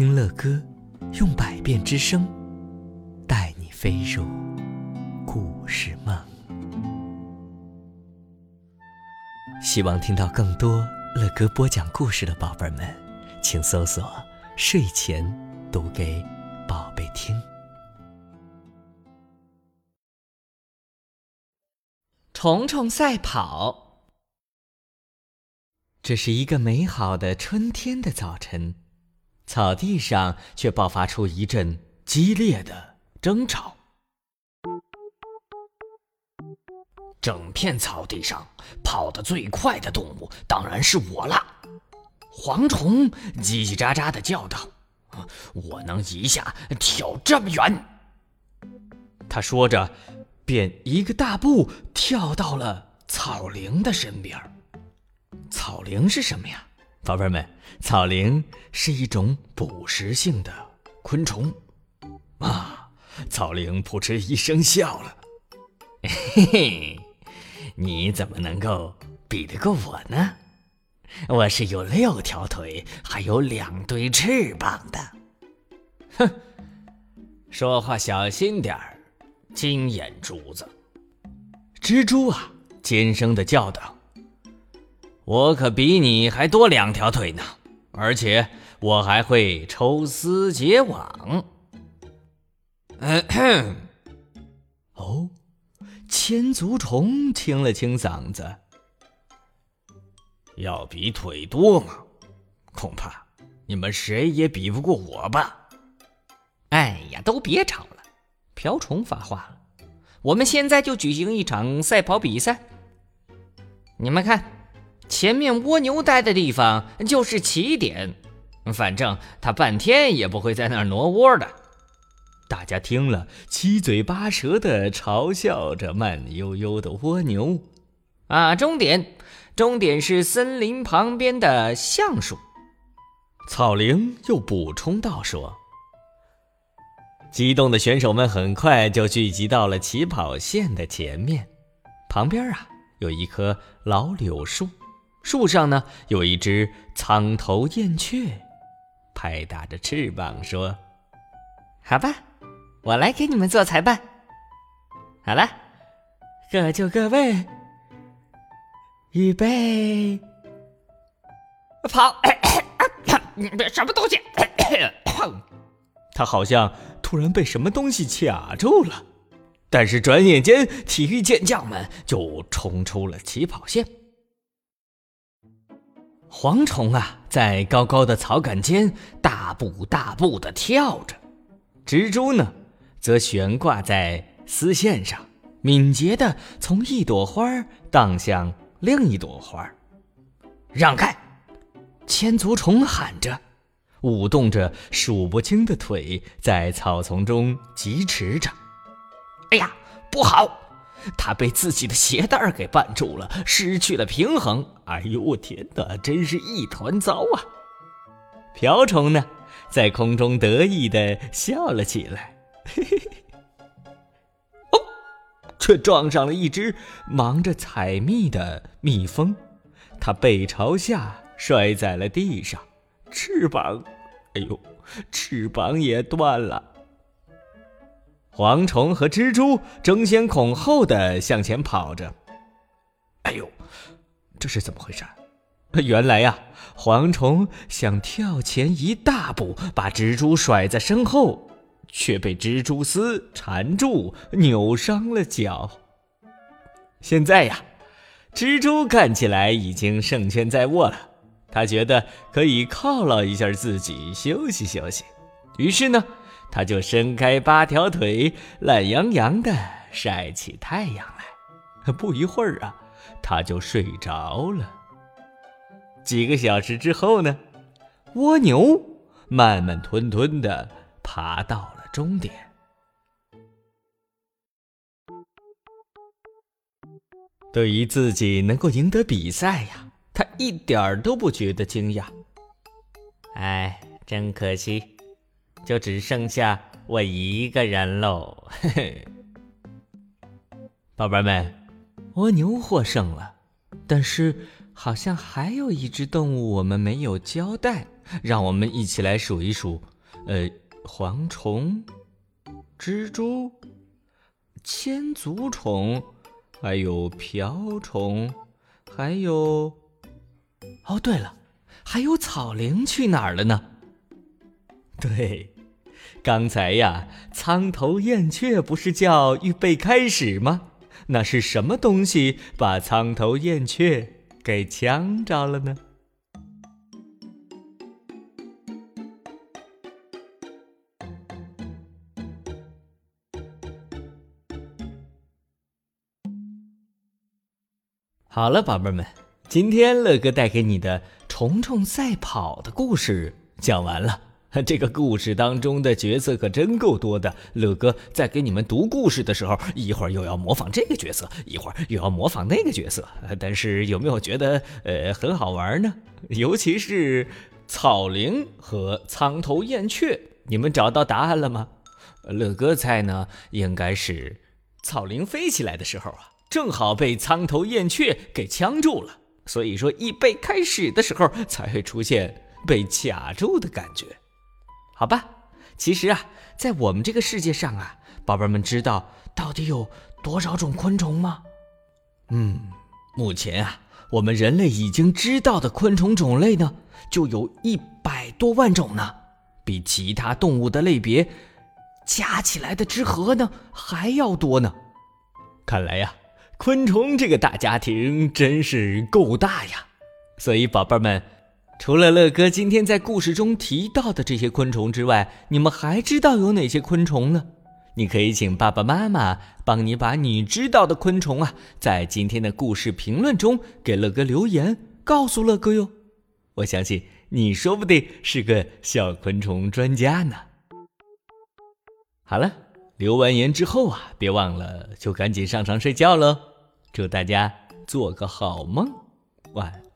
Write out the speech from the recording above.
听乐歌，用百变之声，带你飞入故事梦。希望听到更多乐哥播讲故事的宝贝们，请搜索“睡前读给宝贝听”。虫虫赛跑。这是一个美好的春天的早晨。草地上却爆发出一阵激烈的争吵。整片草地上跑得最快的动物当然是我了。蝗虫叽叽喳喳地叫道：“我能一下跳这么远。”他说着，便一个大步跳到了草灵的身边。草灵是什么呀？宝贝们，草蛉是一种捕食性的昆虫。啊，草蛉扑哧一声笑了：“嘿嘿，你怎么能够比得过我呢？我是有六条腿，还有两对翅膀的。”哼，说话小心点儿，金眼珠子。蜘蛛啊，尖声的叫道。我可比你还多两条腿呢，而且我还会抽丝结网。嗯 哦，千足虫清了清嗓子，要比腿多吗？恐怕你们谁也比不过我吧。哎呀，都别吵了！瓢虫发话了，我们现在就举行一场赛跑比赛。你们看。前面蜗牛待的地方就是起点，反正它半天也不会在那儿挪窝的。大家听了，七嘴八舌的嘲笑着慢悠悠的蜗牛。啊，终点，终点是森林旁边的橡树。草灵又补充道：“说，激动的选手们很快就聚集到了起跑线的前面，旁边啊有一棵老柳树。”树上呢，有一只苍头燕雀，拍打着翅膀说：“好吧，我来给你们做裁判。好了，各就各位，预备，跑！什么东西？他好像突然被什么东西卡住了，但是转眼间，体育健将们就冲出了起跑线。蝗虫啊，在高高的草杆间大步大步地跳着；蜘蛛呢，则悬挂在丝线上，敏捷地从一朵花荡向另一朵花。让开！千足虫喊着，舞动着数不清的腿，在草丛中疾驰着。哎呀，不好！他被自己的鞋带给绊住了，失去了平衡。哎呦，我天哪，真是一团糟啊！瓢虫呢，在空中得意的笑了起来，嘿嘿嘿。哦，却撞上了一只忙着采蜜的蜜蜂，它背朝下摔在了地上，翅膀，哎呦，翅膀也断了。蝗虫和蜘蛛争先恐后的向前跑着。哎呦，这是怎么回事？原来呀，蝗虫想跳前一大步，把蜘蛛甩在身后，却被蜘蛛丝缠住，扭伤了脚。现在呀，蜘蛛看起来已经胜券在握了，他觉得可以犒劳一下自己，休息休息。于是呢。他就伸开八条腿，懒洋洋的晒起太阳来。不一会儿啊，他就睡着了。几个小时之后呢，蜗牛慢慢吞吞的爬到了终点。对于自己能够赢得比赛呀，他一点儿都不觉得惊讶。哎，真可惜。就只剩下我一个人喽，嘿嘿。宝贝们，蜗牛获胜了，但是好像还有一只动物我们没有交代，让我们一起来数一数，呃，蝗虫、蜘蛛、千足虫，还有瓢虫，还有……哦，对了，还有草蛉去哪儿了呢？对，刚才呀，苍头燕雀不是叫预备开始吗？那是什么东西把苍头燕雀给呛着了呢？好了，宝贝们，今天乐哥带给你的虫虫赛跑的故事讲完了。这个故事当中的角色可真够多的。乐哥在给你们读故事的时候，一会儿又要模仿这个角色，一会儿又要模仿那个角色。但是有没有觉得呃很好玩呢？尤其是草蛉和苍头燕雀，你们找到答案了吗？乐哥猜呢，应该是草蛉飞起来的时候啊。正好被苍头燕雀给呛住了，所以说一被开始的时候才会出现被卡住的感觉，好吧？其实啊，在我们这个世界上啊，宝贝们知道到底有多少种昆虫吗？嗯，目前啊，我们人类已经知道的昆虫种类呢，就有一百多万种呢，比其他动物的类别加起来的之和呢还要多呢。看来呀。昆虫这个大家庭真是够大呀，所以宝贝们，除了乐哥今天在故事中提到的这些昆虫之外，你们还知道有哪些昆虫呢？你可以请爸爸妈妈帮你把你知道的昆虫啊，在今天的故事评论中给乐哥留言，告诉乐哥哟。我相信你说不定是个小昆虫专家呢。好了，留完言之后啊，别忘了就赶紧上床睡觉喽。祝大家做个好梦，晚安。